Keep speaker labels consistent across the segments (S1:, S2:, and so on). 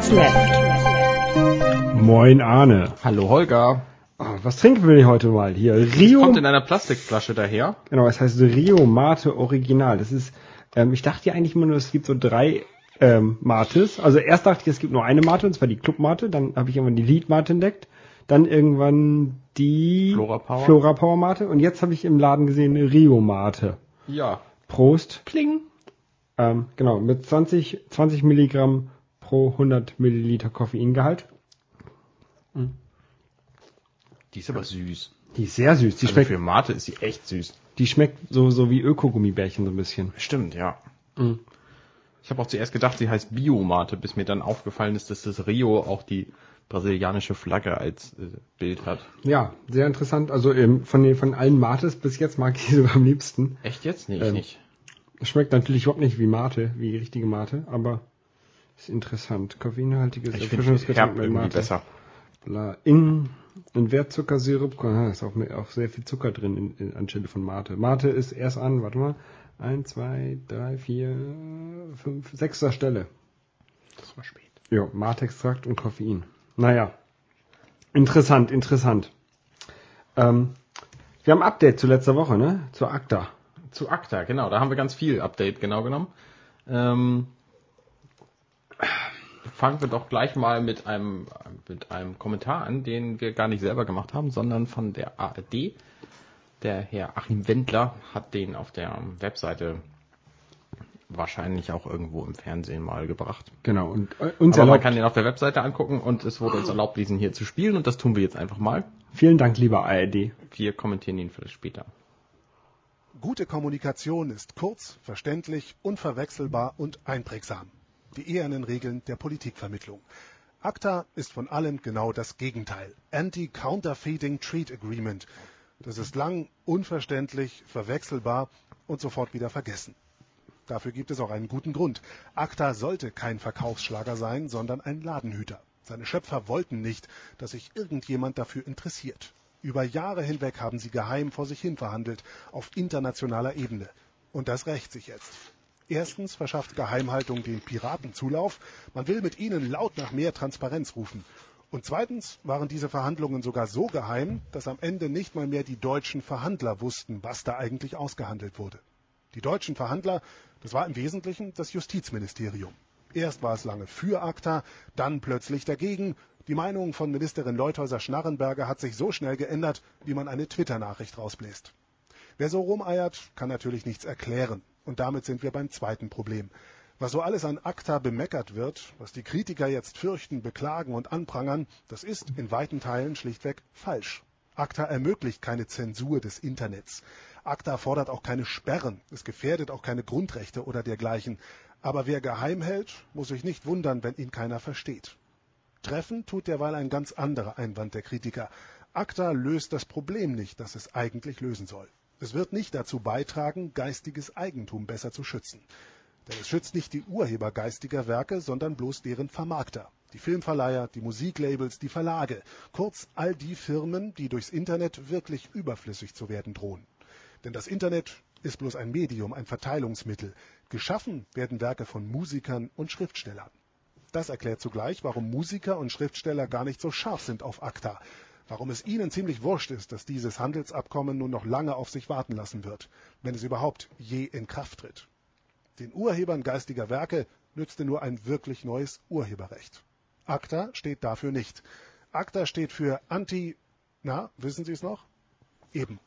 S1: 30 minutes left.
S2: Moin Arne.
S3: Hallo Holger.
S2: Oh, was trinken wir denn heute mal? Hier Rio.
S3: Kommt in einer Plastikflasche daher.
S2: Genau, es heißt Rio Mate Original. Das ist, ähm, ich dachte ja eigentlich immer nur, es gibt so drei ähm, Mates. Also erst dachte ich, es gibt nur eine Mate, und zwar die Club Mate. Dann habe ich irgendwann die Lead Mate entdeckt. Dann irgendwann die
S3: Flora Power.
S2: Flora Power Mate. Und jetzt habe ich im Laden gesehen Rio Mate.
S3: Ja.
S2: Prost.
S3: Kling.
S2: Ähm, genau, mit 20, 20 Milligramm pro 100 Milliliter Koffeingehalt.
S3: Die ist aber süß.
S2: Die ist sehr süß. Die
S3: Also
S2: schmeckt,
S3: für Mate ist sie echt süß.
S2: die schmeckt so, so wie Ökogummibärchen so ein bisschen.
S3: Stimmt, ja.
S2: Mhm.
S3: Ich habe auch zuerst gedacht, sie heißt Biomate, bis mir dann aufgefallen ist, dass das Rio auch die brasilianische Flagge als äh, Bild hat.
S2: Ja, sehr interessant. Also ähm, von, den, von allen Mates bis jetzt mag ich sie sogar am liebsten.
S3: Echt jetzt? Nee, ich
S2: Ähm,
S3: nicht.
S2: Es schmeckt natürlich überhaupt nicht wie Mate, wie richtige Mate, aber ist interessant. Koffeinhaltiges
S3: Ich
S2: Erfrischungsgetränk mit Mate.
S3: besser.
S2: Bla. In, in Wertzuckersirup, ist auch, mit- auch sehr viel Zucker drin in, in, anstelle von Mate. Mate ist erst an, warte mal, eins, zwei, drei, vier, fünf, sechster Stelle.
S3: Das war spät.
S2: Ja, Mate-Extrakt und Koffein. Naja, interessant, interessant. Ähm, wir haben ein Update zu letzter Woche, ne? Zur ACTA.
S3: Zu ACTA, genau. Da haben wir ganz viel Update genau genommen. Ähm, fangen wir doch gleich mal mit einem, mit einem Kommentar an, den wir gar nicht selber gemacht haben, sondern von der ARD. Der Herr Achim Wendler hat den auf der Webseite wahrscheinlich auch irgendwo im Fernsehen mal gebracht.
S2: Genau, und äh, uns
S3: Aber man
S2: erlaubt.
S3: kann den auf der Webseite angucken und es wurde uns erlaubt, diesen hier zu spielen und das tun wir jetzt einfach mal.
S2: Vielen Dank, lieber ARD.
S3: Wir kommentieren ihn vielleicht später.
S4: Gute Kommunikation ist kurz, verständlich, unverwechselbar und einprägsam. Die ehernen Regeln der Politikvermittlung. ACTA ist von allem genau das Gegenteil. Anti-Counterfeiting Treat Agreement. Das ist lang, unverständlich, verwechselbar und sofort wieder vergessen. Dafür gibt es auch einen guten Grund. ACTA sollte kein Verkaufsschlager sein, sondern ein Ladenhüter. Seine Schöpfer wollten nicht, dass sich irgendjemand dafür interessiert. Über Jahre hinweg haben sie geheim vor sich hin verhandelt, auf internationaler Ebene. Und das rächt sich jetzt. Erstens verschafft Geheimhaltung den Piraten Zulauf. Man will mit ihnen laut nach mehr Transparenz rufen. Und zweitens waren diese Verhandlungen sogar so geheim, dass am Ende nicht mal mehr die deutschen Verhandler wussten, was da eigentlich ausgehandelt wurde. Die deutschen Verhandler, das war im Wesentlichen das Justizministerium. Erst war es lange für ACTA, dann plötzlich dagegen. Die Meinung von Ministerin Leuthäuser-Schnarrenberger hat sich so schnell geändert, wie man eine Twitter-Nachricht rausbläst. Wer so rumeiert, kann natürlich nichts erklären. Und damit sind wir beim zweiten Problem. Was so alles an ACTA bemeckert wird, was die Kritiker jetzt fürchten, beklagen und anprangern, das ist in weiten Teilen schlichtweg falsch. ACTA ermöglicht keine Zensur des Internets. ACTA fordert auch keine Sperren, es gefährdet auch keine Grundrechte oder dergleichen. Aber wer geheim hält, muss sich nicht wundern, wenn ihn keiner versteht. Treffen tut derweil ein ganz anderer Einwand der Kritiker. ACTA löst das Problem nicht, das es eigentlich lösen soll. Es wird nicht dazu beitragen, geistiges Eigentum besser zu schützen. Denn es schützt nicht die Urheber geistiger Werke, sondern bloß deren Vermarkter. Die Filmverleiher, die Musiklabels, die Verlage. Kurz all die Firmen, die durchs Internet wirklich überflüssig zu werden drohen. Denn das Internet ist bloß ein Medium, ein Verteilungsmittel. Geschaffen werden Werke von Musikern und Schriftstellern. Das erklärt zugleich, warum Musiker und Schriftsteller gar nicht so scharf sind auf ACTA. Warum es ihnen ziemlich wurscht ist, dass dieses Handelsabkommen nun noch lange auf sich warten lassen wird, wenn es überhaupt je in Kraft tritt. Den Urhebern geistiger Werke nützte nur ein wirklich neues Urheberrecht. ACTA steht dafür nicht. ACTA steht für Anti. Na, wissen Sie es noch? Eben.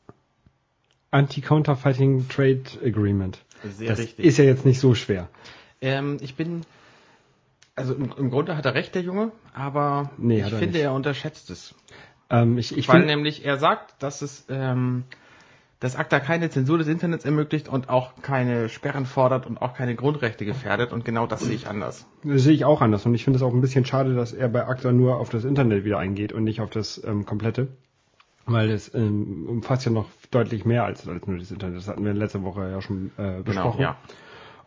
S2: Anti-Counterfeiting Trade Agreement.
S3: Sehr
S2: das
S3: richtig.
S2: ist ja jetzt nicht so schwer.
S3: Ähm, ich bin, also im, im Grunde hat er recht, der Junge, aber
S2: Nee,
S3: ich finde,
S2: nicht.
S3: er unterschätzt es.
S2: Ähm, ich ich
S3: Weil
S2: finde,
S3: nämlich er sagt, dass es, ähm, dass ACTA keine Zensur des Internets ermöglicht und auch keine Sperren fordert und auch keine Grundrechte gefährdet und genau das sehe ich anders.
S2: das sehe ich auch anders und ich finde es auch ein bisschen schade, dass er bei ACTA nur auf das Internet wieder eingeht und nicht auf das ähm, komplette. Weil es ähm, umfasst ja noch deutlich mehr als, als nur das Internet. Das hatten wir letzte Woche ja schon äh, besprochen.
S3: Genau, ja.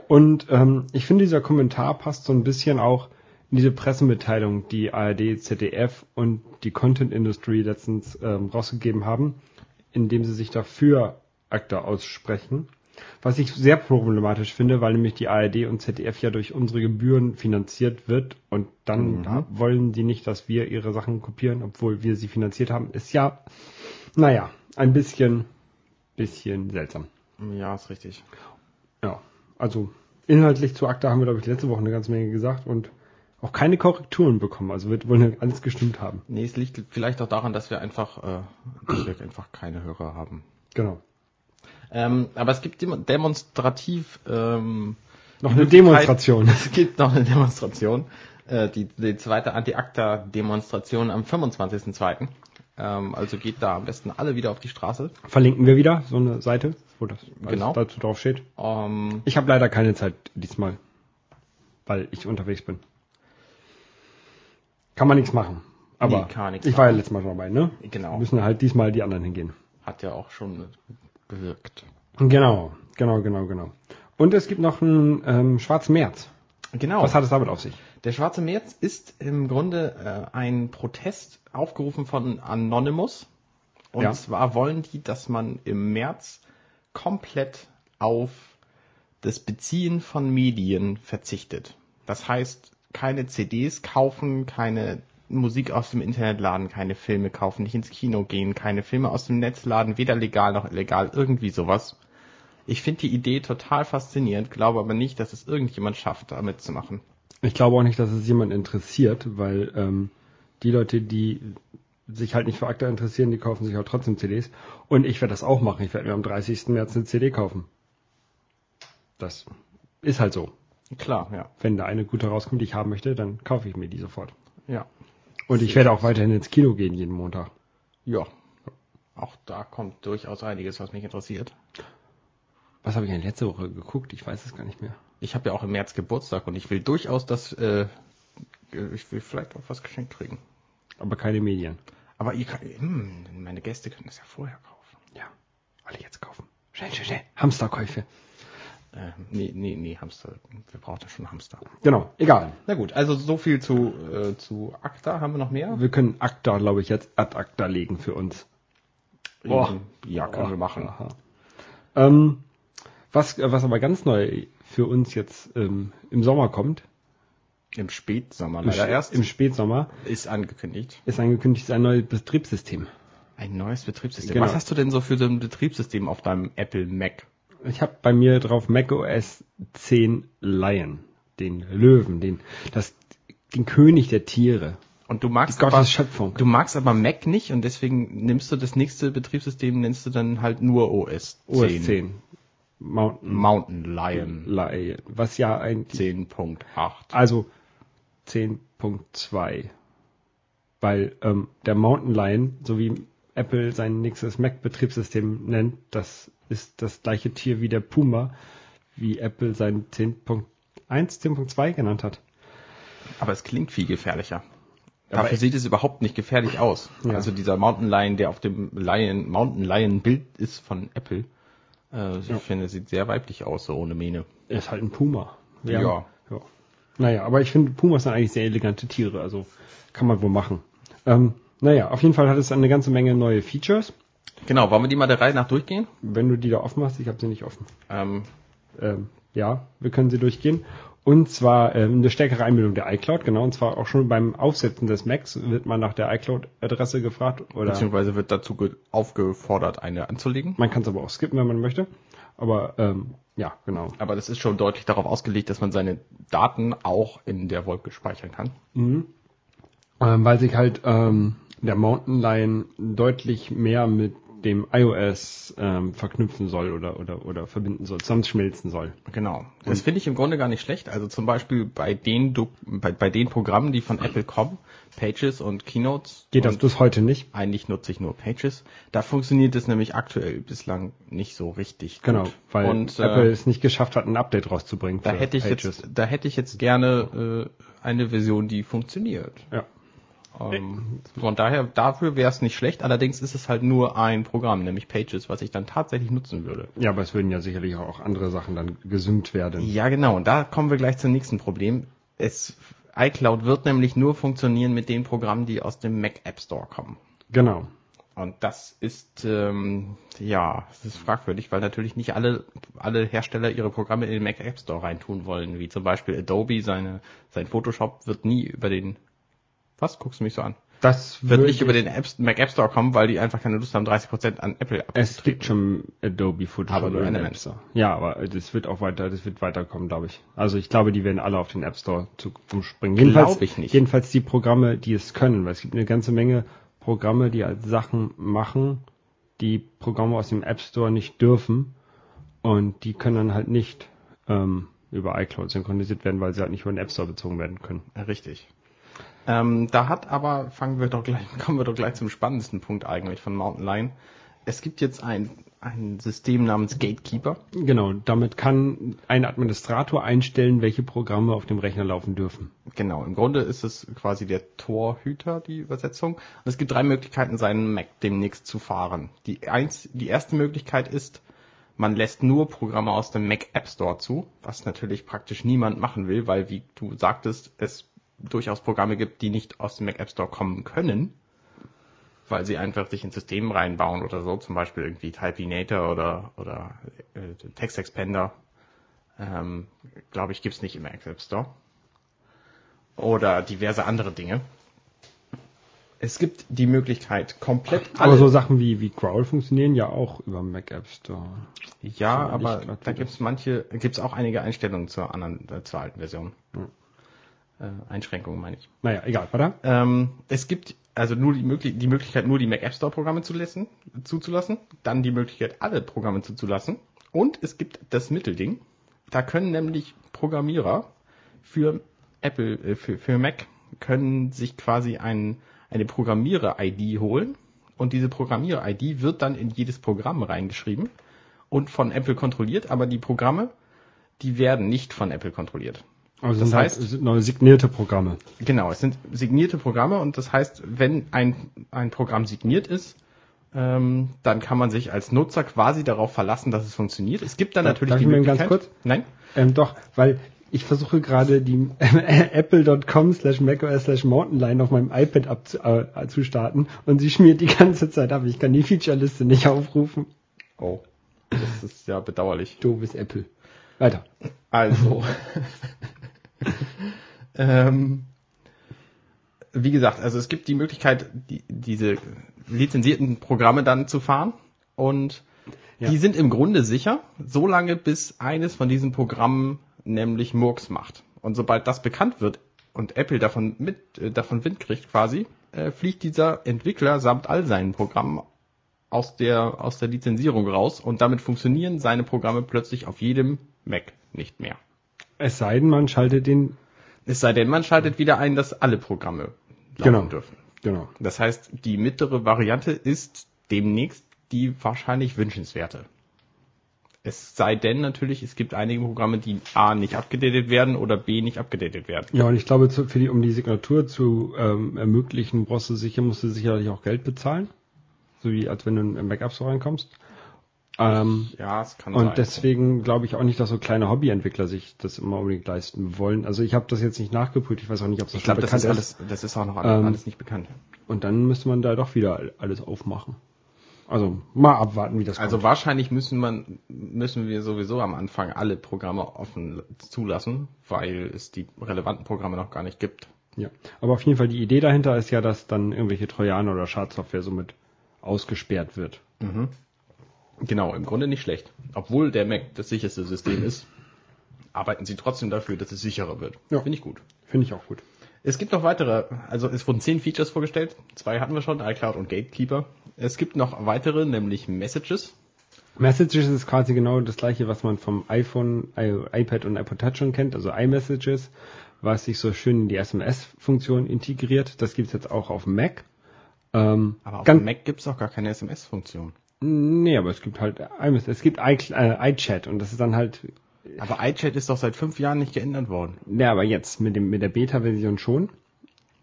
S2: Und ähm, ich finde, dieser Kommentar passt so ein bisschen auch in diese Pressemitteilung, die ARD, ZDF und die Content Industry letztens ähm, rausgegeben haben, indem sie sich dafür ACTA aussprechen. Was ich sehr problematisch finde, weil nämlich die ARD und ZDF ja durch unsere Gebühren finanziert wird und dann
S3: Mhm.
S2: wollen die nicht, dass wir ihre Sachen kopieren, obwohl wir sie finanziert haben. Ist ja, naja, ein bisschen, bisschen seltsam.
S3: Ja, ist richtig.
S2: Ja, also inhaltlich zu ACTA haben wir, glaube ich, letzte Woche eine ganze Menge gesagt und auch keine Korrekturen bekommen. Also wird wohl alles gestimmt haben.
S3: Nee, es liegt vielleicht auch daran, dass wir einfach, äh, dass wir einfach keine Hörer haben.
S2: Genau.
S3: Ähm, aber es gibt dem- demonstrativ ähm,
S2: Noch eine Demonstration.
S3: Es gibt noch eine Demonstration. Äh, die, die zweite Anti-Acta-Demonstration am 25.02. Ähm, also geht da am besten alle wieder auf die Straße.
S2: Verlinken wir wieder so eine Seite, wo das
S3: Genau.
S2: dazu drauf steht.
S3: Ähm,
S2: Ich habe leider keine Zeit diesmal, weil ich unterwegs bin. Kann man nichts machen. Aber
S3: Nee,
S2: ich war ja letztes Mal schon dabei, ne?
S3: Genau.
S2: Müssen halt diesmal die anderen hingehen.
S3: hat ja auch schon bewirkt.
S2: Genau, genau, genau, genau. Und es gibt noch einen ähm, Schwarzen März.
S3: Genau.
S2: Was hat es damit auf sich?
S3: Der Schwarze März ist im Grunde äh, ein Protest aufgerufen von Anonymous. Und
S2: Ja.
S3: zwar wollen die, dass man im März komplett auf das Beziehen von Medien verzichtet. Das heißt, keine CDs kaufen, keine Musik aus dem Internet laden, keine Filme kaufen, nicht ins Kino gehen, keine Filme aus dem Netz laden, weder legal noch illegal, irgendwie sowas. Ich finde die Idee total faszinierend, glaube aber nicht, dass es irgendjemand schafft, da mitzumachen.
S2: Ich glaube auch nicht, dass es jemand interessiert, weil ähm, die Leute, die sich halt nicht für ACTA interessieren, die kaufen sich auch trotzdem CDs. Und ich werde das auch machen. Ich werde mir am 30. März eine CD kaufen. Das ist halt so.
S3: Klar, ja.
S2: Wenn da eine gute rauskommt, die ich haben möchte, dann kaufe ich mir die sofort.
S3: Ja.
S2: Und ich werde auch weiterhin ins Kino gehen jeden Montag.
S3: Ja. Auch da kommt durchaus einiges, was mich interessiert.
S2: Was habe ich denn letzte Woche geguckt? Ich weiß es gar nicht mehr.
S3: Ich habe ja auch im März Geburtstag und ich will durchaus das, äh, ich will vielleicht auch was geschenkt kriegen.
S2: Aber keine Medien.
S3: Aber ihr kann, hm, meine Gäste können das ja vorher kaufen.
S2: Ja. Alle jetzt kaufen. Schnell, schnell, schnell. Hamsterkäufe.
S3: Äh, nee, nee, nee, Hamster. Wir brauchen ja schon Hamster.
S2: Genau. Egal.
S3: Na gut, also so viel zu, äh, zu ACTA. Haben wir noch mehr?
S2: Wir können ACTA, glaube ich, jetzt ad ACTA legen für uns. Boah.
S3: Ja, können
S2: Oh,
S3: wir machen.
S2: Ähm, was, was aber ganz neu für uns jetzt ähm, im Sommer kommt,
S3: Im Spätsommer
S2: im,
S3: leider
S2: Sch-
S3: erst,
S2: im Spätsommer,
S3: ist angekündigt.
S2: ist angekündigt, ist ein neues Betriebssystem.
S3: Ein neues Betriebssystem.
S2: Genau.
S3: Was hast du denn so für so ein Betriebssystem auf deinem Apple Mac?
S2: Ich habe bei mir drauf macOS 10 Lion, den Löwen, den, das, den König der Tiere.
S3: Und du magst aber,
S2: Schöpfung.
S3: du magst aber Mac nicht und deswegen nimmst du das nächste Betriebssystem, nennst du dann halt nur OS 10.
S2: OS 10. Mountain
S3: Mountain Lion
S2: Lion. Was ja ein,
S3: 10.8.
S2: also 10.2. Weil ähm, der Mountain Lion, so wie Apple sein nächstes Mac-Betriebssystem nennt, das ist das gleiche Tier wie der Puma, wie Apple sein 10.1, 10.2 genannt hat.
S3: Aber es klingt viel gefährlicher.
S2: Aber
S3: Dafür sieht es überhaupt nicht gefährlich aus.
S2: Ja.
S3: Also dieser Mountain Lion, der auf dem Lion, Mountain Lion Bild ist von Apple, äh, ich finde, sieht sehr weiblich aus, so ohne Mähne.
S2: Er ist halt ein Puma.
S3: Ja.
S2: ja. Naja, aber ich finde, Pumas sind eigentlich sehr elegante Tiere, also kann man wohl machen. Ähm, naja, auf jeden Fall hat es eine ganze Menge neue Features.
S3: Genau, wollen wir die mal der Reihe nach durchgehen?
S2: Wenn du die da offen hast, ich habe sie nicht offen.
S3: Ähm,
S2: Ähm, ja, wir können sie durchgehen. Und zwar ähm, eine stärkere Einbindung der iCloud, genau. Und zwar auch schon beim Aufsetzen des Macs wird man nach der iCloud-Adresse gefragt. Oder
S3: beziehungsweise wird dazu ge- aufgefordert, eine anzulegen.
S2: man kann es aber auch skippen, wenn man möchte. Aber ähm, ja, genau.
S3: Aber das ist schon deutlich darauf ausgelegt, dass man seine Daten auch in der Wolke speichern kann.
S2: Ähm, weil sich halt ähm, der Mountain Lion deutlich mehr mit dem iOS ähm, verknüpfen soll oder, oder, oder verbinden soll, zusammenschmelzen soll.
S3: Genau. Das finde ich im Grunde gar nicht schlecht. Also zum Beispiel bei den, Do bei, bei den Programmen, die von Apple kommen, Pages und Keynotes.
S2: Geht das bis heute nicht?
S3: Eigentlich nutze ich nur Pages. Da funktioniert es nämlich aktuell bislang nicht so richtig.
S2: Genau,
S3: gut.
S2: weil
S3: und,
S2: Apple
S3: äh,
S2: es nicht geschafft hat, ein Update rauszubringen.
S3: da hätte ich
S2: Pages.
S3: jetzt, da hätte ich jetzt gerne äh, eine Version, die funktioniert.
S2: Ja.
S3: Ähm, von daher, dafür wäre es nicht schlecht. Allerdings ist es halt nur ein Programm, nämlich Pages, was ich dann tatsächlich nutzen würde.
S2: ja, aber es würden ja sicherlich auch andere Sachen dann gesynkt werden.
S3: Ja, genau. Und da kommen wir gleich zum nächsten Problem. Es, iCloud wird nämlich nur funktionieren mit den Programmen, die aus dem Mac App Store kommen.
S2: Genau.
S3: Und das ist ähm, ja, das ist fragwürdig, weil natürlich nicht alle alle Hersteller ihre Programme in den Mac App Store reintun wollen, wie zum Beispiel Adobe seine sein Photoshop wird nie über den was guckst du mich so an?
S2: Das
S3: Wird nicht über den App, Mac App Store kommen, weil die einfach keine Lust haben, 30% an Apple
S2: Es gibt schon Adobe Photoshop
S3: Aber nur Elements.
S2: App Store. Ja, aber das wird auch weiter, das wird weiterkommen, glaube ich. Also ich glaube, die werden alle auf den App Store zu, umspringen.
S3: Glaub ich nicht.
S2: Jedenfalls die Programme, die es können, weil es gibt eine ganze Menge Programme, die halt Sachen machen, die Programme aus dem App Store nicht dürfen. Und die können dann halt nicht ähm, über iCloud synchronisiert werden, weil sie halt nicht über den App Store bezogen werden können.
S3: Richtig. Ähm, da hat aber, fangen wir doch gleich, kommen wir doch gleich zum spannendsten Punkt eigentlich von Mountain Lion. Es gibt jetzt ein, ein System namens Gatekeeper.
S2: Genau, damit kann ein Administrator einstellen, welche Programme auf dem Rechner laufen dürfen.
S3: Genau, im Grunde ist es quasi der Torhüter, die Übersetzung. Und es gibt drei Möglichkeiten, seinen Mac demnächst zu fahren. Die, eins, die erste Möglichkeit ist, man lässt nur Programme aus dem Mac App Store zu, was natürlich praktisch niemand machen will, weil, wie du sagtest, es durchaus Programme gibt, die nicht aus dem Mac App Store kommen können, weil sie einfach sich ins System reinbauen oder so, zum Beispiel irgendwie Typinator oder, oder äh, Text Expander. Ähm, Glaube ich, gibt's nicht im Mac App Store oder diverse andere Dinge. Es gibt die Möglichkeit, komplett alle.
S2: Aber so Sachen wie, wie Growl funktionieren ja auch über Mac App Store.
S3: ja, aber da gibt's manche, gibt's auch einige Einstellungen zur anderen, äh, zur alten Version. Äh, Einschränkungen meine ich.
S2: Naja, egal, weiter.
S3: Ähm, es gibt also nur die, Möglich die Möglichkeit, nur die Mac App Store Programme zu lassen, zuzulassen, dann die Möglichkeit, alle Programme zuzulassen und es gibt das Mittelding. Da können nämlich Programmierer für Apple, äh, für, für Mac können sich quasi ein, eine Programmierer-ID holen und diese Programmierer-ID wird dann in jedes Programm reingeschrieben und von Apple kontrolliert, aber die Programme, die werden nicht von Apple kontrolliert.
S2: Also
S3: Das
S2: sind halt
S3: heißt-
S2: sind neue signierte Programme.
S3: Genau, es sind signierte Programme und das heißt, wenn ein, ein Programm signiert ist, ähm, dann kann man sich als Nutzer quasi darauf verlassen, dass es funktioniert. Es gibt dann
S2: Darf-
S3: natürlich
S2: darf
S3: die
S2: ich
S3: Möglichkeit.
S2: ganz kurz?
S3: Nein?
S2: Ähm, doch, weil ich versuche gerade die apple.com slash macOS slash mountainline auf meinem iPad abzu, äh, und sie schmiert die ganze Zeit ab. Ich kann die Featureliste nicht aufrufen.
S3: Oh, das ist ja bedauerlich.
S2: Doofes Apple. Weiter.
S3: Also, ähm, wie gesagt, also es gibt die Möglichkeit, die, diese lizenzierten Programme dann zu fahren und
S2: Ja.
S3: die sind im Grunde sicher, solange bis eines von diesen Programmen nämlich Murks macht. Und sobald das bekannt wird und Apple davon mit äh, davon Wind kriegt quasi, äh, fliegt dieser Entwickler samt all seinen Programmen aus der aus der Lizenzierung raus und damit funktionieren seine Programme plötzlich auf jedem Mac nicht mehr.
S2: Es sei denn, man schaltet den.
S3: Es sei denn, man schaltet wieder ein, dass alle Programme laufen
S2: Genau.
S3: dürfen.
S2: Genau.
S3: Das heißt, die mittlere Variante ist demnächst die wahrscheinlich wünschenswerte. Es sei denn natürlich, es gibt einige Programme, die A nicht abgedatet werden oder B nicht abgedatet werden.
S2: Ja, und ich glaube, für die, um die Signatur zu ähm, ermöglichen, brauchst du sicher, musst du sicherlich auch Geld bezahlen. So wie als wenn du in App Store reinkommst. Ähm,
S3: Ja, es kann
S2: Und
S3: sein.
S2: deswegen glaube ich auch nicht, dass so kleine Hobbyentwickler sich das immer unbedingt leisten wollen. Also ich habe das jetzt nicht nachgeprüft, ich weiß auch nicht, ob das
S3: ich glaube, das
S2: bekannt
S3: ist alles, das ist auch noch alles,
S2: Ähm,
S3: alles nicht bekannt.
S2: Und dann müsste man da doch wieder alles aufmachen. Also mal abwarten, wie das
S3: Also
S2: kommt.
S3: wahrscheinlich müssen man, müssen wir sowieso am Anfang alle Programme offen zulassen, weil es die relevanten Programme noch gar nicht gibt.
S2: Ja. Aber auf jeden Fall die Idee dahinter ist ja, dass dann irgendwelche Trojaner oder Schadsoftware somit ausgesperrt wird.
S3: Genau, im Grunde nicht schlecht. Obwohl der Mac das sicherste System ist, arbeiten sie trotzdem dafür, dass es sicherer wird.
S2: Ja.
S3: Finde ich gut.
S2: Finde ich auch gut.
S3: Es gibt noch weitere, also es wurden zehn Features vorgestellt. Zwei hatten wir schon, iCloud und Gatekeeper. Es gibt noch weitere, nämlich Messages.
S2: Messages ist quasi genau das gleiche, was man vom iPhone, i- iPad und iPod Touch schon kennt, also iMessages, was sich so schön in die SMS-Funktion integriert. Das gibt's jetzt auch auf Mac. Ähm,
S3: Aber auf
S2: ganz-
S3: Mac gibt es auch gar keine SMS-Funktion.
S2: Nee, aber es gibt halt es gibt äh, iChat und das ist dann halt
S3: Aber iChat ist doch seit fünf Jahren nicht geändert worden.
S2: ja, aber jetzt mit dem mit der Beta-Version schon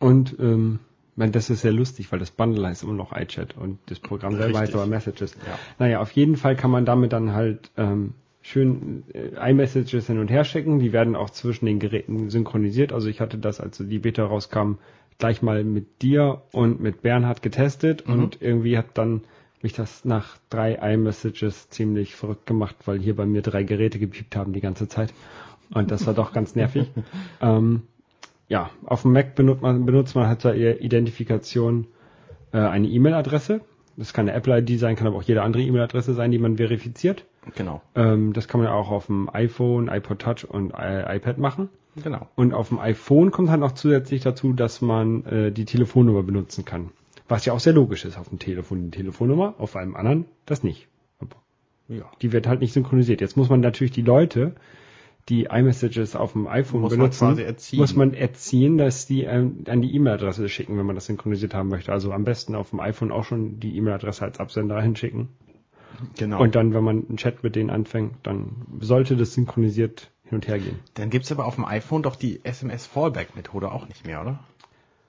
S2: und ähm, meine, das ist sehr lustig, weil das Bundle heißt immer noch iChat und das Programm selber heißt aber Messages.
S3: Ja.
S2: Naja, auf jeden Fall kann man damit dann halt ähm, schön äh, iMessages hin und her schicken. Die werden auch zwischen den Geräten synchronisiert. Also ich hatte das, als die Beta rauskam, gleich mal mit dir und mit Bernhard getestet
S3: Mhm.
S2: und irgendwie hat dann mich das nach drei iMessages ziemlich verrückt gemacht, weil hier bei mir drei Geräte gepiept haben die ganze Zeit. Und das war doch ganz nervig. ähm, ja, auf dem Mac benutzt man, benutzt man halt zur Identifikation äh, eine E-Mail-Adresse. Das kann eine Apple-ID sein, kann aber auch jede andere E-Mail-Adresse sein, die man verifiziert.
S3: Genau.
S2: Ähm, das kann man ja auch auf dem iPhone, iPod Touch und I iPad machen.
S3: Genau.
S2: Und auf dem iPhone kommt halt noch zusätzlich dazu, dass man äh, die Telefonnummer benutzen kann. Was ja auch sehr logisch ist auf dem Telefon, die Telefonnummer, auf einem anderen das nicht. Aber
S3: Ja.
S2: die wird halt nicht synchronisiert. Jetzt muss man natürlich die Leute, die iMessages auf dem iPhone
S3: Muss man
S2: benutzen,
S3: erziehen.
S2: muss man erziehen, dass die ähm, an die E-Mail-Adresse schicken, wenn man das synchronisiert haben möchte. Also am besten auf dem iPhone auch schon die E-Mail-Adresse als Absender hinschicken.
S3: Genau.
S2: Und dann, wenn man einen Chat mit denen anfängt, dann sollte das synchronisiert hin und her gehen.
S3: Dann gibt's aber auf dem iPhone doch die SMS-Fallback-Methode auch nicht mehr, oder?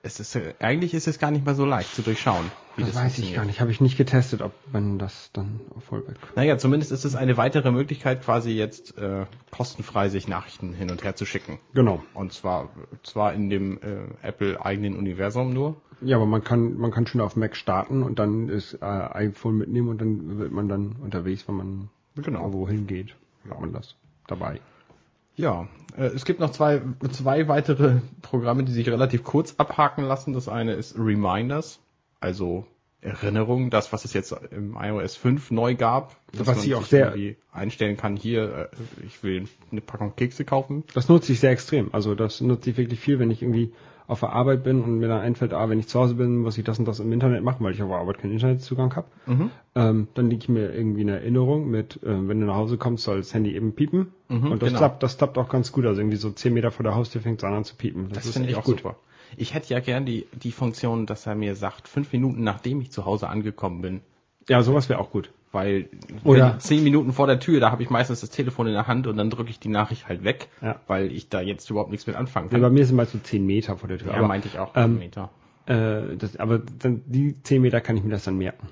S3: Es ist, eigentlich ist es gar nicht mehr so leicht zu durchschauen,
S2: Das,
S3: das,
S2: weiß ich gar nicht. Habe ich nicht getestet, ob man das dann auf Fallback.
S3: Naja, zumindest ist es eine weitere Möglichkeit, quasi jetzt äh, kostenfrei sich Nachrichten hin und her zu schicken.
S2: Genau.
S3: Und zwar zwar in dem äh, Apple-eigenen Universum nur.
S2: Ja, aber man kann man kann schon auf Mac starten und dann das äh, iPhone mitnehmen und dann wird man dann unterwegs, wenn man
S3: Genau.
S2: irgendwo hingeht, hat man das dabei.
S3: Ja, äh, es gibt noch zwei, zwei weitere Programme, die sich relativ kurz abhaken lassen. Das eine ist Reminders, also Erinnerung, das, was es jetzt im iOS 5 neu gab. dass
S2: Was
S3: man
S2: ich auch
S3: sich
S2: sehr-
S3: irgendwie einstellen kann, hier, äh, ich will eine Packung Kekse kaufen.
S2: Das nutze ich sehr extrem. Also das nutze ich wirklich viel, wenn ich irgendwie auf der Arbeit bin und mir dann einfällt, ah, wenn ich zu Hause bin, muss ich das und das im Internet machen, weil ich auf der Arbeit keinen Internetzugang habe. Ähm, dann lege ich mir irgendwie eine Erinnerung mit, äh, wenn du nach Hause kommst, soll das Handy eben piepen.
S3: Mhm,
S2: und das
S3: genau.
S2: klappt, das klappt auch ganz gut. Also irgendwie so 10 Meter vor der Haustür fängt es an, an zu piepen.
S3: Das,
S2: ist
S3: finde ich auch super. Ich hätte ja gern die, die Funktion, dass er mir sagt, fünf Minuten nachdem ich zu Hause angekommen bin.
S2: Ja, sowas wäre auch gut.
S3: Weil
S2: Oder-
S3: zehn Minuten vor der Tür, da habe ich meistens das Telefon in der Hand und dann drücke ich die Nachricht halt weg,
S2: Ja.
S3: weil ich da jetzt überhaupt nichts mit anfangen
S2: Ja,
S3: kann.
S2: bei mir sind mal so 10 Meter vor der Tür.
S3: Ja,
S2: aber,
S3: meinte ich auch.
S2: ähm,
S3: Meter.
S2: äh, das, aber dann, die 10 Meter kann ich mir das dann merken.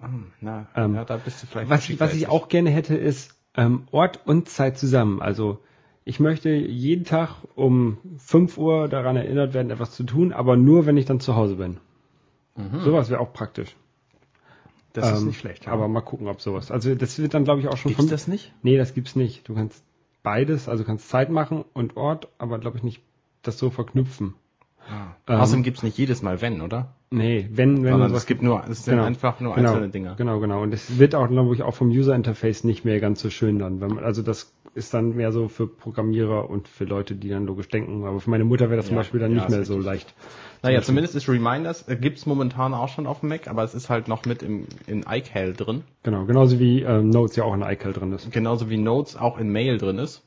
S3: Hm, Na,
S2: ähm,
S3: ja, da bist du vielleicht.
S2: Was ich, was ich auch gerne hätte, ist ähm, Ort und Zeit zusammen. Also ich möchte jeden Tag um 5 Uhr daran erinnert werden, etwas zu tun, aber nur, wenn ich dann zu Hause bin. Sowas wäre auch praktisch.
S3: Das ist
S2: Ähm,
S3: nicht schlecht.
S2: Aber mal gucken, ob sowas. Also das wird dann, glaube ich, auch schon
S3: Gibt's das nicht?
S2: Nee, das gibt's nicht. Du kannst beides, also kannst Zeit machen und Ort, aber glaube ich nicht das so verknüpfen. Ähm,
S3: Außerdem gibt's nicht jedes Mal wenn, oder?
S2: Nee, wenn, wenn
S3: Sondern es gibt nur, es sind einfach nur
S2: genau,
S3: einzelne Dinge.
S2: Genau, genau. Und es wird auch, glaube ich, auch vom User Interface nicht mehr ganz so schön dann. Wenn man, also das ist dann mehr so für Programmierer und für Leute, die dann logisch denken. Aber für meine Mutter wäre das zum
S3: Ja,
S2: Beispiel dann
S3: ja,
S2: nicht mehr so leicht.
S3: Naja,
S2: Zum
S3: zumindest ist Reminders, äh, gibt's momentan auch schon auf dem Mac, aber es ist halt noch mit im, in iCal drin.
S2: Genau, genauso wie ähm, Notes ja auch in iCal drin ist.
S3: Genauso wie Notes auch in Mail drin ist.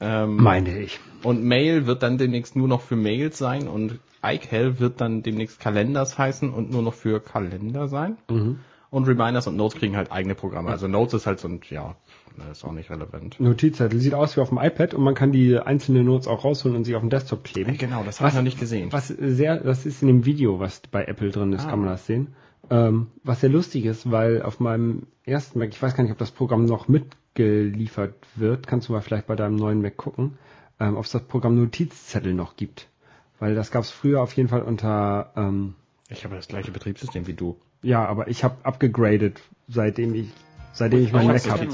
S3: Ähm,
S2: Meine ich.
S3: Und Mail wird dann demnächst nur noch für Mails sein und iCal wird dann demnächst Kalenders heißen und nur noch für Kalender sein.
S2: Mhm.
S3: Und Reminders und Notes kriegen halt eigene Programme. Also Notes ist halt so ein, ja, das ist auch nicht relevant.
S2: Notizzettel sieht aus wie auf dem iPad und man kann die einzelnen Notes auch rausholen und sie auf dem Desktop kleben.
S3: Genau, das habe ich noch nicht gesehen.
S2: Was sehr, das ist in dem Video, was bei Apple drin ist,
S3: Ah.
S2: kann man das sehen. Ähm, was sehr lustig ist, weil auf meinem ersten Mac, ich weiß gar nicht, ob das Programm noch mitgeliefert wird, kannst du mal vielleicht bei deinem neuen Mac gucken, ähm, ob es das Programm Notizzettel noch gibt. Weil das gab es früher auf jeden Fall unter, ähm,
S3: Ich habe das gleiche Betriebssystem wie du.
S2: ja, aber ich habe abgegradet, seitdem ich, seitdem ich meinen Mac habe.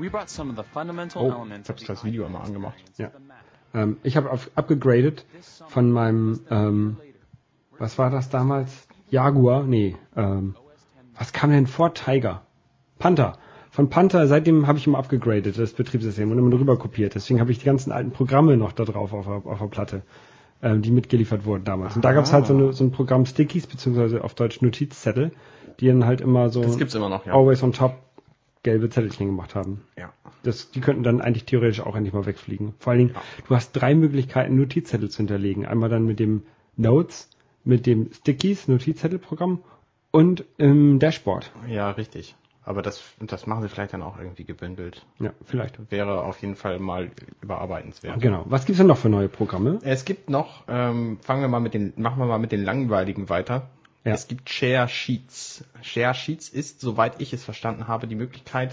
S3: Gibt's
S1: and Lion, we brought some of the fundamental
S3: Oh,
S1: elements
S3: ich habe das Video einmal angemacht.
S2: Ja. Ähm, ich habe auf- abgegradet von meinem, ähm, was war das damals? Jaguar? Nee, ähm, was kam denn vor Tiger? Panther. Von Panther, seitdem habe ich immer abgegradet, das Betriebssystem, und immer drüber kopiert. Deswegen habe ich die ganzen alten Programme noch da drauf auf, der- auf der Platte, ähm, die mitgeliefert wurden damals. Und da gab es halt so, eine, so ein Programm Stickies, beziehungsweise auf Deutsch Notizzettel, die dann halt immer so
S3: Das gibt's immer noch, ja.
S2: always on top gelbe Zettelchen gemacht haben.
S3: Ja.
S2: Das, die könnten dann eigentlich theoretisch auch endlich mal wegfliegen. Vor allen Dingen, du hast drei Möglichkeiten, Notizzettel zu hinterlegen. Einmal dann mit dem Notes, mit dem Stickies, Notizzettelprogramm und im Dashboard.
S3: Ja, richtig. Aber das, das machen sie vielleicht dann auch irgendwie gebündelt.
S2: Ja, vielleicht.
S3: Wäre auf jeden Fall mal überarbeitenswert.
S2: Genau. Was gibt's denn noch für neue Programme?
S3: Es gibt noch, ähm, fangen wir mal mit den, machen wir mal mit den langweiligen weiter.
S2: Ja.
S3: Es gibt Share Sheets. Share Sheets ist, soweit ich es verstanden habe, die Möglichkeit,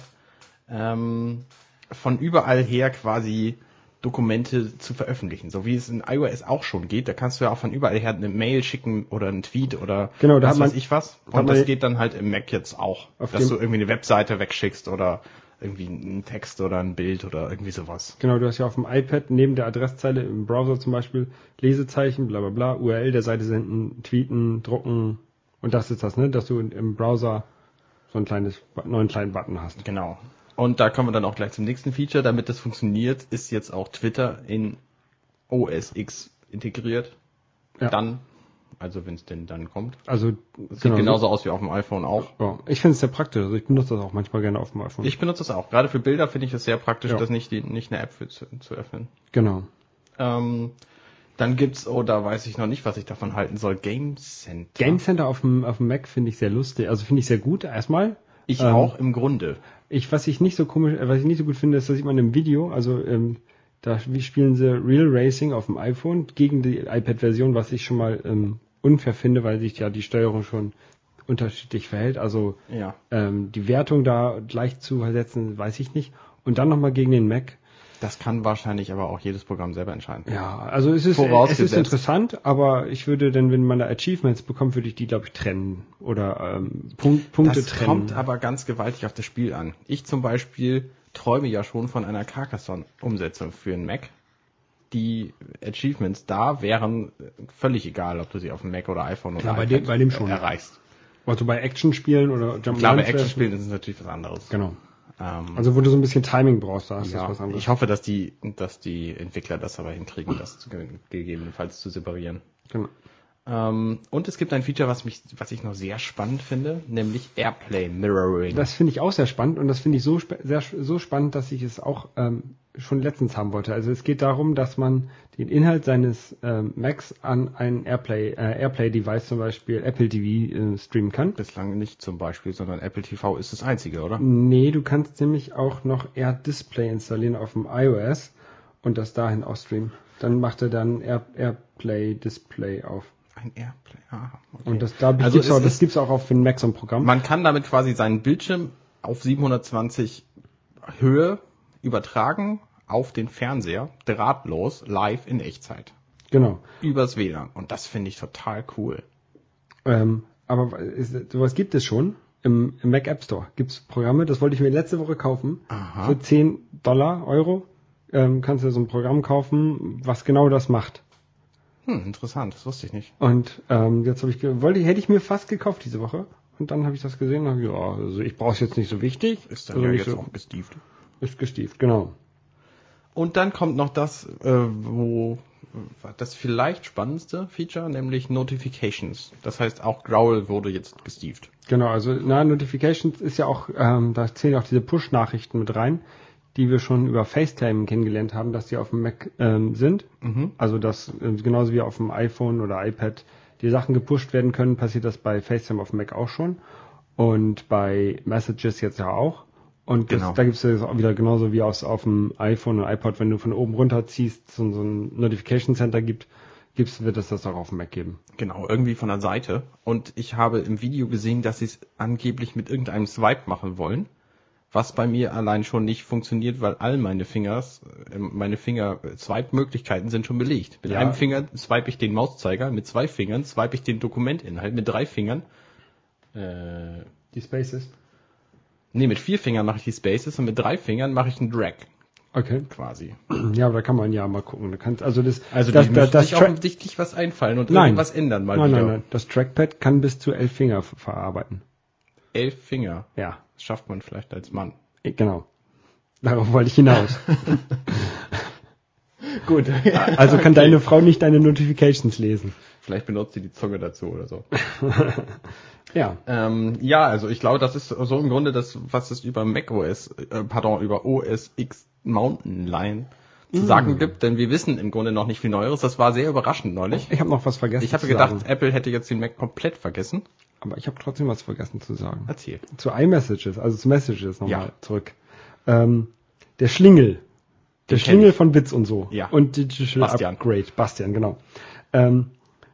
S3: ähm, von überall her quasi Dokumente zu veröffentlichen, so wie es in iOS auch schon geht. Da kannst du ja auch von überall her eine Mail schicken oder einen Tweet oder
S2: Genau, da
S3: was
S2: man-
S3: weiß ich was. Und das geht dann halt im Mac jetzt auch, dass du irgendwie eine Webseite wegschickst oder irgendwie einen Text oder ein Bild oder irgendwie sowas.
S2: Genau, du hast ja auf dem iPad neben der Adresszeile im Browser zum Beispiel Lesezeichen, bla bla bla, URL der Seite senden, tweeten, drucken und das ist das, ne, dass du im Browser so ein kleines, neuen kleinen Button hast.
S3: Genau. Und da kommen wir dann auch gleich zum nächsten Feature. Damit das funktioniert, ist jetzt auch Twitter in OS X integriert.
S2: Ja.
S3: Dann, also wenn es denn dann kommt.
S2: Also
S3: Das
S2: genau,
S3: sieht genauso aus wie auf dem iPhone auch.
S2: Ja, ich finde es sehr praktisch. Also ich benutze das auch manchmal gerne auf dem iPhone.
S3: Ich benutze das auch. Gerade für Bilder finde ich es sehr praktisch,
S2: Ja.
S3: das nicht, die, nicht eine App für, zu, zu öffnen.
S2: genau.
S3: Ähm, dann gibt's, oh, da weiß ich noch nicht, was ich davon halten soll, Game Center.
S2: Game Center auf dem, auf dem Mac finde ich sehr lustig. Also finde ich sehr gut erstmal.
S3: Ich
S2: Ähm,
S3: auch im Grunde.
S2: Ich, was ich nicht so komisch, was ich nicht so gut finde, ist, das sieht man im Video, also ähm, da wie spielen sie Real Racing auf dem iPhone gegen die iPad-Version, was ich schon mal ähm, unfair finde, weil sich ja die Steuerung schon unterschiedlich verhält. Also
S3: Ja.
S2: ähm, die Wertung da gleich zu ersetzen, weiß ich nicht. Und dann nochmal gegen den Mac.
S3: Das kann wahrscheinlich aber auch jedes Programm selber entscheiden.
S2: Ja, also es ist, es ist interessant, aber ich würde dann, wenn man da Achievements bekommt, würde ich die, glaube ich, trennen. Oder ähm, Punkt, Punkte
S3: das
S2: trennen.
S3: kommt aber ganz gewaltig auf das Spiel an. Ich zum Beispiel träume ja schon von einer Carcassonne-Umsetzung für einen Mac. Die Achievements da wären völlig egal, ob du sie auf dem Mac oder iPhone oder
S2: Ja, bei
S3: iPad
S2: dem- bei dem schon.
S3: erreichst.
S2: also bei Actionspielen oder Jump
S3: Klar, bei Actionspielen ist es natürlich was anderes.
S2: Genau.
S3: Ähm,
S2: Also wo du so ein bisschen Timing brauchst, da ist
S3: ja,
S2: das was anderes.
S3: ich hoffe, dass die, dass die Entwickler das aber hinkriegen, das zu, gegebenenfalls zu separieren.
S2: genau.
S3: Ähm, und es gibt ein Feature, was mich, was ich noch sehr spannend finde, nämlich Airplay Mirroring.
S2: Das finde ich auch sehr spannend und das finde ich so, sehr, so spannend, dass ich es auch ähm, schon letztens haben wollte. Also es geht darum, dass man den Inhalt seines ähm, Macs an ein Airplay, äh, Airplay-Device, zum Beispiel Apple TV, äh, streamen kann.
S3: Bislang nicht zum Beispiel, sondern Apple TV ist das einzige, oder?
S2: Nee, du kannst nämlich auch noch Air Display installieren auf dem iOS und das dahin auch streamen. Dann macht er dann Air, Airplay Display auf.
S3: Ein Airplay. Ah, okay.
S2: Und das, da
S3: Also
S2: gibt's
S3: es
S2: auch, das
S3: ist-
S2: gibt's auch auf den Mac so ein Programm.
S3: Man kann damit quasi seinen Bildschirm auf 720 Höhe übertragen auf den Fernseher, drahtlos, live in Echtzeit.
S2: genau.
S3: Übers WLAN. Und das finde ich total cool.
S2: Ähm, aber ist, sowas gibt es schon. Im, Im Mac App Store gibt's Programme, das wollte ich mir letzte Woche kaufen.
S3: Aha.
S2: Für 10 Dollar, Euro ähm, kannst du so ein Programm kaufen, was genau das macht.
S3: Hm, interessant, das wusste ich nicht.
S2: Und ähm, jetzt habe ich wollte hätte ich mir fast gekauft diese Woche. Und dann habe ich das gesehen und hab, ich, ja, also ich brauche es jetzt nicht so wichtig.
S3: Ist dann
S2: also
S3: ja jetzt
S2: so,
S3: auch gestieft.
S2: ist gestieft, genau.
S3: Und dann kommt noch das, äh, wo das vielleicht spannendste Feature, nämlich Notifications. Das heißt, auch Growl wurde jetzt gestieft.
S2: Genau, also na, Notifications ist ja auch, ähm, da zählen ja auch diese Push-Nachrichten mit rein, die wir schon über FaceTime kennengelernt haben, dass die auf dem Mac ähm, sind. Also dass äh, genauso wie auf dem iPhone oder iPad die Sachen gepusht werden können, passiert das bei FaceTime auf dem Mac auch schon. Und bei Messages jetzt ja auch. Und das,
S3: Genau.
S2: da gibt es auch wieder genauso wie aus auf dem iPhone und iPod, wenn du von oben runter ziehst, so, so ein Notification Center gibt, gibt's, wird es das auch auf dem Mac geben.
S3: Genau, irgendwie von der Seite. Und ich habe im Video gesehen, dass sie es angeblich mit irgendeinem Swipe machen wollen. Was bei mir allein schon nicht funktioniert, weil all meine Fingers, äh, meine Finger Swipe-Möglichkeiten sind schon belegt. Mit
S2: Ja.
S3: einem Finger swipe ich den Mauszeiger, mit zwei Fingern swipe ich den Dokumentinhalt, mit drei Fingern, äh,
S2: Die Spaces.
S3: nee, mit vier Fingern mache ich die Spaces und mit drei Fingern mache ich einen Drag
S2: Okay.
S3: quasi.
S2: Ja, aber da kann man ja mal gucken. Da kannst, also das,
S3: Also
S2: das, das, das,
S3: sich
S2: Tra-
S3: offensichtlich was einfallen und
S2: Nein.
S3: irgendwas ändern mal
S2: nein,
S3: wieder.
S2: nein, nein. Das Trackpad kann bis zu elf Finger ver- verarbeiten.
S3: Elf Finger.
S2: Ja,
S3: Das schafft man vielleicht als Mann.
S2: eh, genau. Darauf wollte ich hinaus.
S3: Gut.
S2: Also kann deine Frau nicht deine Notifications lesen.
S3: Vielleicht benutzt sie die Zunge dazu oder so.
S2: Ja.
S3: ähm, ja, also ich glaube, das ist so im Grunde das, was es über macOS, äh, pardon, über OS X Mountain Lion zu sagen gibt, denn wir wissen im Grunde noch nicht viel Neueres. Das war sehr überraschend neulich.
S2: Ich habe noch was vergessen
S3: Ich habe gedacht,
S2: sagen.
S3: Apple hätte jetzt den Mac komplett vergessen.
S2: Aber ich habe trotzdem was vergessen zu sagen.
S3: Erzähl.
S2: Zu iMessages, also zu Messages nochmal
S3: Ja.
S2: zurück. Ähm, der Schlingel. Der
S3: Den
S2: Schlingel von Bits und so.
S3: Ja.
S2: Und Digital
S3: Bastian.
S2: Upgrade. Bastian, genau. Ähm,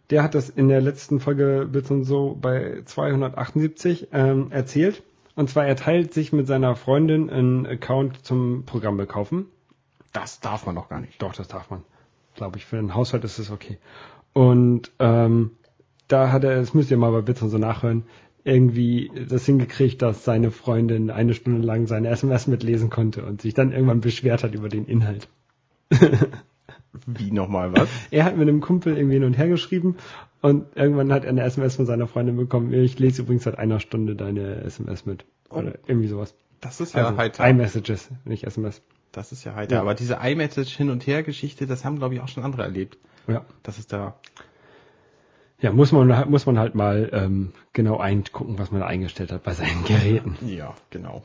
S2: der hat das in der letzten Folge Bits und so bei 278 ähm, erzählt. Und zwar, er teilt sich mit seiner Freundin einen Account zum Programm bekaufen.
S3: Das darf man doch gar nicht.
S2: Doch, das darf man. Glaube ich, für einen Haushalt ist es okay. Und ähm, da hat er, das müsst ihr mal bei Witz und so nachhören, irgendwie das hingekriegt, dass seine Freundin eine Stunde lang seine SMS mitlesen konnte und sich dann irgendwann beschwert hat über den Inhalt.
S3: Wie nochmal was?
S2: Er hat mit einem Kumpel irgendwie hin und her geschrieben und irgendwann hat er eine SMS von seiner Freundin bekommen. Ich lese übrigens seit einer Stunde deine SMS mit. Oder irgendwie sowas.
S3: Das ist ja
S2: Also
S3: heiter.
S2: iMessages, nicht SMS.
S3: Das ist ja heiter.
S2: Ja.
S3: Aber diese iMessage hin und her Geschichte, das haben glaube ich auch schon andere erlebt.
S2: Ja.
S3: Das ist da.
S2: Ja, muss man, muss man halt mal ähm, genau eingucken, was man da eingestellt hat bei seinen Geräten.
S3: Ja, genau.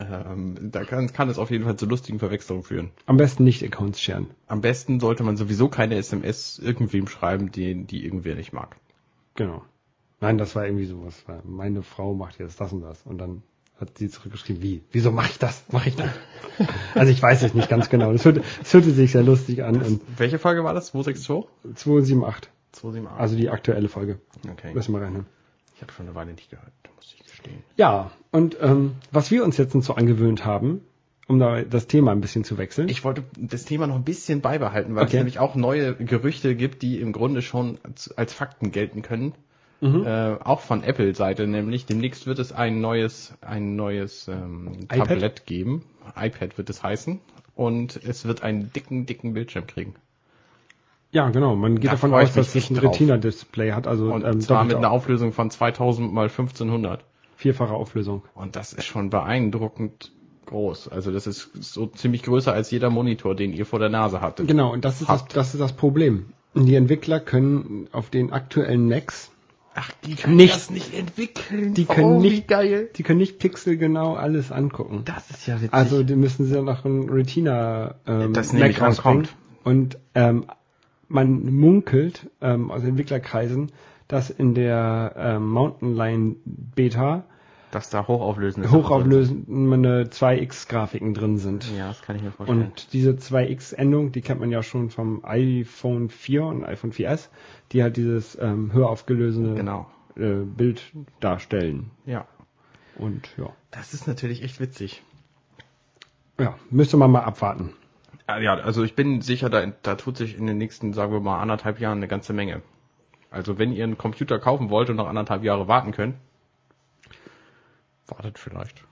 S3: Ähm, da kann, kann es auf jeden Fall zu lustigen Verwechslungen führen.
S2: Am besten nicht Accounts scheren.
S3: Am besten sollte man sowieso keine SMS irgendwem schreiben, den die irgendwer nicht mag.
S2: Genau. Nein, das war irgendwie sowas. Meine Frau macht jetzt das und das. Und dann hat sie zurückgeschrieben, wie? Wieso mache ich das? Mache ich das? also ich weiß es nicht ganz genau. Das hörte, das hörte sich sehr lustig an. Und
S3: Welche Folge war das? 262?
S2: 278,
S3: 278.
S2: also die aktuelle Folge.
S3: okay.
S2: Müssen wir reinhören.
S3: Ich habe schon eine Weile nicht gehört, muss ich gestehen.
S2: Ja, und ähm, was wir uns jetzt so angewöhnt haben, um da das Thema ein bisschen zu wechseln.
S3: Ich wollte das Thema noch ein bisschen beibehalten, weil es
S2: Okay.
S3: nämlich auch neue Gerüchte gibt, die im Grunde schon als- Fakten gelten können. Äh, auch von Apple-Seite nämlich. Demnächst wird es ein neues, ein neues ähm,
S2: iPad?
S3: Tablett geben. iPad wird es heißen. Und es wird einen dicken, dicken Bildschirm kriegen.
S2: Ja, genau. Man geht
S3: Da
S2: davon aus, dass es ein. Retina-Display hat, also
S3: Und
S2: ähm,
S3: zwar mit einer Auflösung von 2000 mal 1500.
S2: vierfache Auflösung.
S3: Und das ist schon beeindruckend groß. Also das ist so ziemlich größer als jeder Monitor, den ihr vor der Nase hattet.
S2: Genau, und das ist das, das ist das Problem. Die Entwickler können auf den aktuellen Macs,
S3: Ach, die können
S2: Nicht-
S3: das nicht entwickeln.
S2: die können
S3: oh, wie
S2: nicht,
S3: geil.
S2: die können nicht pixelgenau alles angucken.
S3: Das ist ja witzig.
S2: Also die müssen sie noch ein Retina ähm,
S3: Das nehme ich an,
S2: rausbringen.
S3: kommt.
S2: Und ähm, man munkelt ähm, aus Entwicklerkreisen, dass in der ähm, Mountain Lion Beta
S3: dass da hochauflösende
S2: hochauflösende 2x-Grafiken drin sind.
S3: Ja, das kann ich mir vorstellen.
S2: Und diese 2x-Endung, die kennt man ja schon vom iPhone 4 und iPhone 4S, die halt dieses ähm, höher aufgelösende
S3: genau.
S2: äh, Bild darstellen.
S3: Ja.
S2: Und ja.
S3: Das ist natürlich echt witzig.
S2: Ja, müsste man mal abwarten.
S3: Ja, Ja, also ich bin sicher, da, da tut sich in den nächsten, sagen wir mal, anderthalb Jahren eine ganze Menge. Also wenn ihr einen Computer kaufen wollt und noch anderthalb Jahre warten könnt, wartet vielleicht.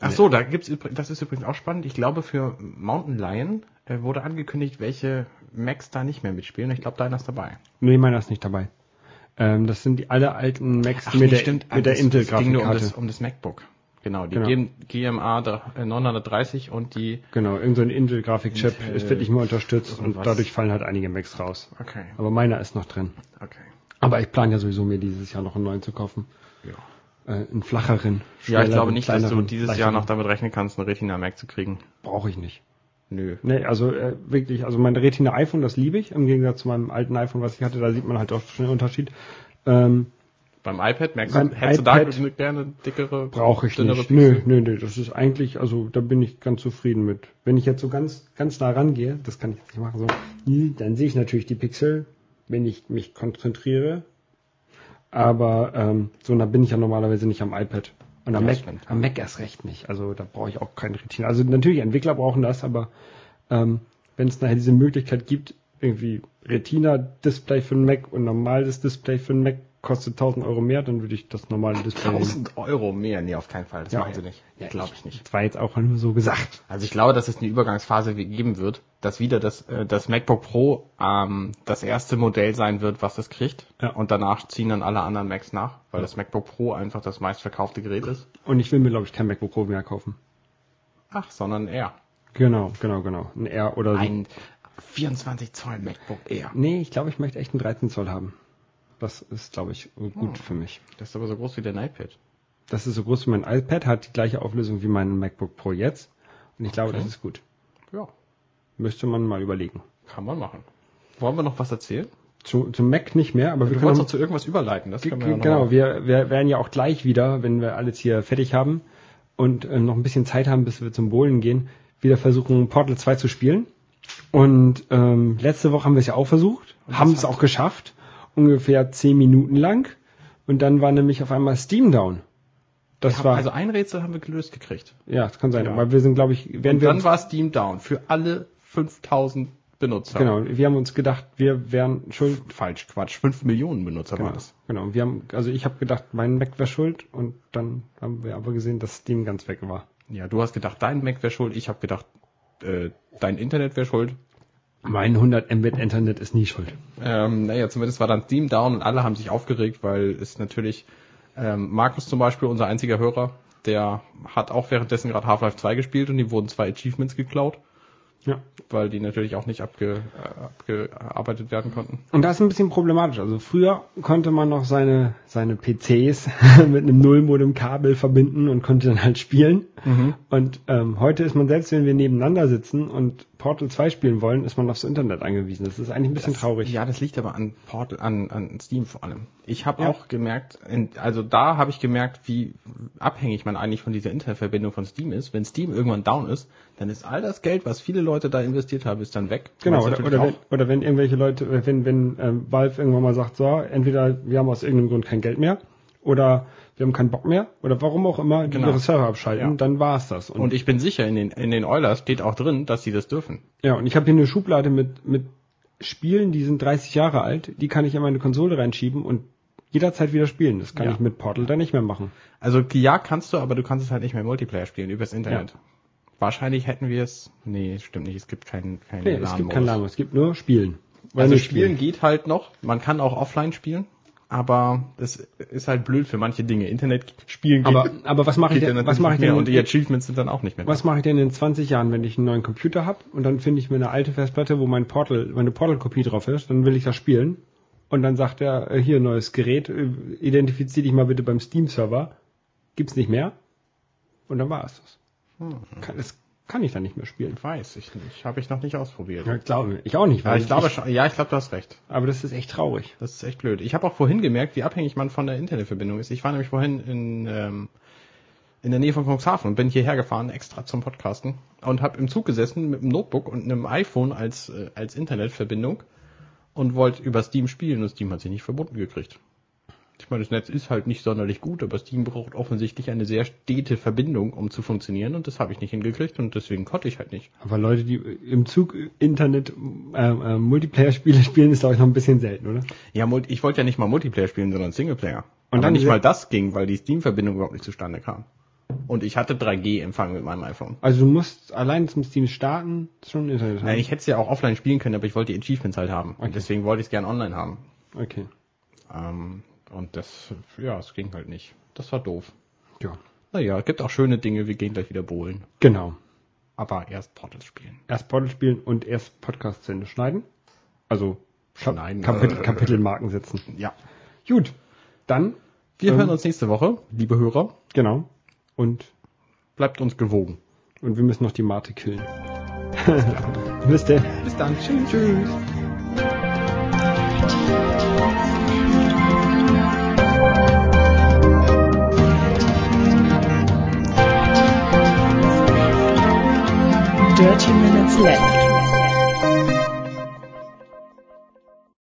S3: Ach so, da gibt's das ist übrigens auch spannend. Ich glaube, für Mountain Lion äh, wurde angekündigt, welche Macs da nicht mehr mitspielen. Ich glaube, deiner ist dabei.
S2: Nee, meiner ist nicht dabei. Ähm, das sind die alle alten Macs mit, der, mit der
S3: Ah, das-
S2: Intel
S3: das ging nur um das, um das MacBook. Genau, die
S2: Genau.
S3: GM, GMA da- äh, 930 und die.
S2: Genau, irgend so ein Intel Grafikchip.
S3: Intel-
S2: wird nicht mehr unterstützt und
S3: irgendwas.
S2: dadurch fallen halt einige Macs raus.
S3: Okay,
S2: Aber meiner ist noch drin.
S3: okay.
S2: Aber ich plane ja sowieso mir dieses Jahr noch einen neuen zu kaufen.
S3: Ja.
S2: Äh, einen flacheren.
S3: Ja, ich glaube nicht, dass du dieses Jahr
S2: leichteren.
S3: noch damit rechnen kannst, eine Retina Mac zu kriegen.
S2: Brauche ich nicht.
S3: Nö.
S2: Nee, also äh, wirklich, also mein Retina iPhone, das liebe ich, im Gegensatz zu meinem alten iPhone, was ich hatte, da sieht man halt auch schon den Unterschied. Ähm,
S3: Beim iPad merkst
S2: Beim
S3: du, hättest
S2: iPad
S3: du da gerne dickere,
S2: Brauche ich nicht.
S3: Pixel?
S2: Nö, nö, nö, das ist eigentlich, also da bin ich ganz zufrieden mit. Wenn ich jetzt so ganz, ganz nah rangehe, das kann ich jetzt nicht machen, so, dann sehe ich natürlich die Pixel, wenn ich mich konzentriere. Aber ähm, so nah bin ich ja normalerweise nicht am iPad. Und am
S3: Ja,
S2: Mac,
S3: stimmt.
S2: am Mac erst recht nicht. Also da brauche ich auch kein Retina. Also natürlich, Entwickler brauchen das, aber ähm, wenn es nachher diese Möglichkeit gibt, irgendwie Retina-Display für einen Mac und normales Display für einen Mac kostet 1000 Euro mehr, dann würde ich das normale Display nehmen.
S3: 1000 Euro mehr? Nee, auf keinen Fall. Das
S2: Ja,
S3: machen
S2: ja.
S3: sie nicht.
S2: Ja,
S3: glaube ich nicht.
S2: Das war jetzt auch nur so gesagt.
S3: Also ich glaube, dass es eine Übergangsphase geben wird, dass wieder das, äh, das MacBook Pro ähm, das erste Modell sein wird, was es kriegt.
S2: Ja.
S3: Und danach ziehen dann alle anderen Macs nach, weil das MacBook Pro einfach das meistverkaufte Gerät ist.
S2: Und ich will mir, glaube ich, kein MacBook Pro mehr kaufen.
S3: Ach, sondern eher.
S2: Genau, genau, genau. Ein R oder so.
S3: Ein 24 Zoll MacBook Air.
S2: Nee, ich glaube, ich möchte echt einen 13 Zoll haben. Das ist, glaube ich, gut für mich.
S3: Das ist aber so groß wie dein iPad.
S2: Das ist so groß wie mein iPad, hat die gleiche Auflösung wie mein MacBook Pro jetzt. Und ich glaube,
S3: Okay.
S2: das ist gut.
S3: Ja,
S2: Müsste man mal überlegen.
S3: kann man machen. Wollen wir noch was erzählen?
S2: Zu, zum Mac nicht mehr, aber wir
S3: Du
S2: können
S3: wolltest
S2: noch,
S3: zu irgendwas überleiten. Das können wir ja
S2: genau, wir, wir werden ja auch gleich wieder, wenn wir alles hier fertig haben und äh, noch ein bisschen Zeit haben, bis wir zum Bowlen gehen, wieder versuchen, Portal 2 zu spielen. Und ähm, letzte Woche haben wir es ja auch versucht, haben es auch geschafft, ungefähr 10 Minuten lang. Und dann war nämlich auf einmal Steam down. Das war,
S3: also ein Rätsel haben wir gelöst gekriegt.
S2: ja, das kann sein.
S3: Ja.
S2: Aber wir sind, glaube ich, wären
S3: Und
S2: wir
S3: dann war Steam down für alle 5000 Benutzer.
S2: genau, wir haben uns gedacht, wir wären schuld.
S3: Falsch, Quatsch. 5 Millionen Benutzer
S2: Genau,
S3: waren es.
S2: genau. Wir haben, also ich habe gedacht, mein Mac wäre schuld und dann haben wir aber gesehen, dass Steam ganz weg war.
S3: Ja, du hast gedacht, dein Mac wäre schuld. Ich habe gedacht, äh, dein Internet wäre schuld.
S2: Mein 100 Mbit Internet ist nie schuld.
S3: Ähm, naja, zumindest war dann Steam down und alle haben sich aufgeregt, weil es natürlich, ähm, Markus zum Beispiel, unser einziger Hörer, der hat auch währenddessen gerade Half-Life 2 gespielt und ihm wurden zwei Achievements geklaut,
S2: Ja.
S3: weil die natürlich auch nicht abge, äh, abgearbeitet werden konnten.
S2: Und das ist ein bisschen problematisch. Also früher konnte man noch seine, seine PCs mit einem Nullmodem-Kabel verbinden und konnte dann halt spielen. Und ähm, heute ist man selbst, wenn wir nebeneinander sitzen und Portal 2 spielen wollen, ist man aufs Internet angewiesen. Das ist eigentlich ein bisschen traurig.
S3: Ja, das liegt aber an Portal, an, an Steam vor allem. Ich habe
S2: Ja.
S3: auch gemerkt, also da habe ich gemerkt, wie abhängig man eigentlich von dieser Internetverbindung von Steam ist. Wenn Steam irgendwann down ist, dann ist all das Geld, was viele Leute da investiert haben, ist dann weg.
S2: Genau, oder, oder, wenn, oder wenn irgendwelche Leute, äh, wenn, wenn ähm, Valve irgendwann mal sagt, so, entweder wir haben aus irgendeinem Grund kein Geld mehr oder wir haben keinen Bock mehr oder warum auch immer, die
S3: Genau.
S2: ihre Server abschalten,
S3: Ja.
S2: dann war's das.
S3: Und ich bin sicher, in den, in den Oilers steht auch drin, dass sie das dürfen.
S2: Ja, und ich habe hier eine Schublade mit, mit Spielen, die sind 30 Jahre alt, die kann ich in meine Konsole reinschieben und jederzeit wieder spielen. Das kann
S3: Ja.
S2: ich mit Portal dann nicht mehr machen.
S3: Also ja, kannst du, aber du kannst es halt nicht mehr Multiplayer spielen übers Internet. Wahrscheinlich hätten wir es. Nee, stimmt nicht. Es gibt keinen keinen
S2: Nee, es gibt kein
S3: LAN-Modus.
S2: LAN, es gibt nur Spielen. Oder
S3: Also
S2: nicht
S3: spielen geht halt noch. Man kann auch offline spielen, aber das ist halt blöd für manche Dinge. Internet spielen geht,
S2: Aber, aber was mache ich denn, was mache ich
S3: mehr
S2: denn,
S3: und die Achievements sind dann auch nicht mehr.
S2: was mache ich denn in 20 Jahren, wenn ich einen neuen Computer habe und dann finde ich mir eine alte Festplatte, wo mein Portal, meine Portal-Kopie drauf ist, dann will ich das spielen und dann sagt er, äh, hier neues Gerät, äh, identifizier dich mal bitte beim Steam-Server, gibt's nicht mehr und dann war es das. Kann, das kann ich dann nicht mehr spielen.
S3: Ich weiß, ich, ich habe ich noch nicht ausprobiert.
S2: Ja, ich glaube, ich auch nicht.
S3: Ja,
S2: weil
S3: ich glaube schon, ja, ich glaube, du hast recht.
S2: Aber das ist echt traurig.
S3: Das ist echt blöd. Ich habe auch vorhin gemerkt, wie abhängig man von der Internetverbindung ist. Ich war nämlich vorhin in, ähm, in der Nähe von Cuxhaven und bin hierher gefahren, extra zum Podcasten und habe im Zug gesessen mit einem Notebook und einem iPhone als, äh, als Internetverbindung und wollte über Steam spielen und Steam hat sich nicht verbunden gekriegt. Ich meine, das Netz ist halt nicht sonderlich gut, aber Steam braucht offensichtlich eine sehr stete Verbindung, um zu funktionieren und das habe ich nicht hingekriegt und deswegen konnte ich halt nicht.
S2: Aber Leute, die im Zug Internet äh, äh, Multiplayer-Spiele spielen, ist glaube ich noch ein bisschen selten, oder?
S3: Ja, ich wollte ja nicht mal Multiplayer spielen, sondern Singleplayer.
S2: Und
S3: Und
S2: dann
S3: nicht mal das ging, weil die Steam-Verbindung überhaupt nicht zustande kam. Und ich hatte 3G-Empfang mit meinem iPhone.
S2: Also du musst allein zum Steam starten, schon Internet haben.
S3: Nein, ich hätte es ja auch offline spielen können, aber ich wollte die Achievements halt haben.
S2: Okay.
S3: Und deswegen wollte ich es gern online haben.
S2: Okay.
S3: Ähm, und das, ja, es ging halt nicht. Das war doof.
S2: Ja.
S3: Naja, es gibt auch schöne Dinge, wir gehen gleich wieder bowlen.
S2: Genau.
S3: Aber erst Portal spielen.
S2: Erst Portal spielen und erst Podcast zu Ende schneiden. Also
S3: Schneiden,
S2: Kapitel,
S3: äh,
S2: Kapitelmarken setzen.
S3: Ja.
S2: Gut. Dann,
S3: Wir
S2: Ähm.
S3: hören uns nächste Woche, liebe Hörer.
S2: genau. Und,
S3: Bleibt uns gewogen.
S2: und wir müssen noch die Mate killen. Bis denn.
S3: Bis dann. Tschüss. Tschüss.
S5: 折情人的字。